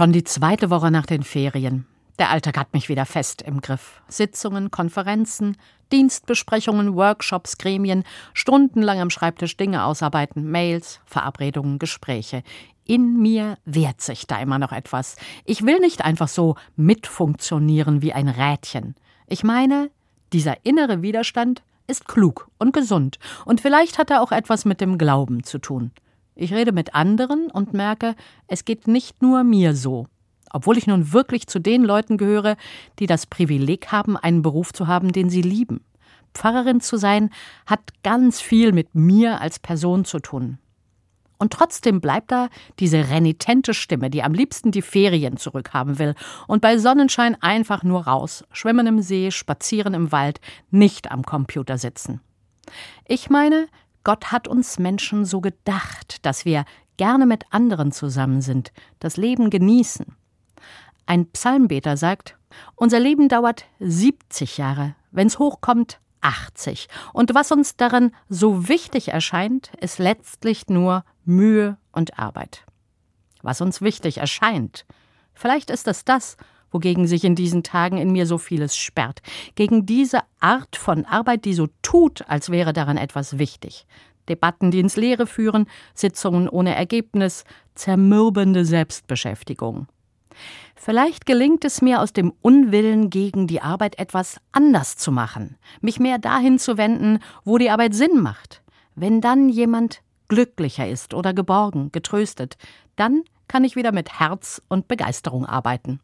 Schon die zweite Woche nach den Ferien. Der Alltag hat mich wieder fest im Griff. Sitzungen, Konferenzen, Dienstbesprechungen, Workshops, Gremien, stundenlang am Schreibtisch Dinge ausarbeiten, Mails, Verabredungen, Gespräche. In mir wehrt sich da immer noch etwas. Ich will nicht einfach so mitfunktionieren wie ein Rädchen. Ich meine, dieser innere Widerstand ist klug und gesund und vielleicht hat er auch etwas mit dem Glauben zu tun. Ich rede mit anderen und merke, es geht nicht nur mir so. Obwohl ich nun wirklich zu den Leuten gehöre, die das Privileg haben, einen Beruf zu haben, den sie lieben. Pfarrerin zu sein, hat ganz viel mit mir als Person zu tun. Und trotzdem bleibt da diese renitente Stimme, die am liebsten die Ferien zurückhaben will und bei Sonnenschein einfach nur raus, schwimmen im See, spazieren im Wald, nicht am Computer sitzen. Ich meine, Gott hat uns Menschen so gedacht, dass wir gerne mit anderen zusammen sind, das Leben genießen. Ein Psalmbeter sagt, unser Leben dauert 70 Jahre, wenn's hochkommt 80. Und was uns daran so wichtig erscheint, ist letztlich nur Mühe und Arbeit. Was uns wichtig erscheint, vielleicht ist es das, wogegen sich in diesen Tagen in mir so vieles sperrt, gegen diese Art von Arbeit, die so tut, als wäre daran etwas wichtig. Debatten, die ins Leere führen, Sitzungen ohne Ergebnis, zermürbende Selbstbeschäftigung. Vielleicht gelingt es mir aus dem Unwillen gegen die Arbeit etwas anders zu machen, mich mehr dahin zu wenden, wo die Arbeit Sinn macht. Wenn dann jemand glücklicher ist oder geborgen, getröstet, dann kann ich wieder mit Herz und Begeisterung arbeiten.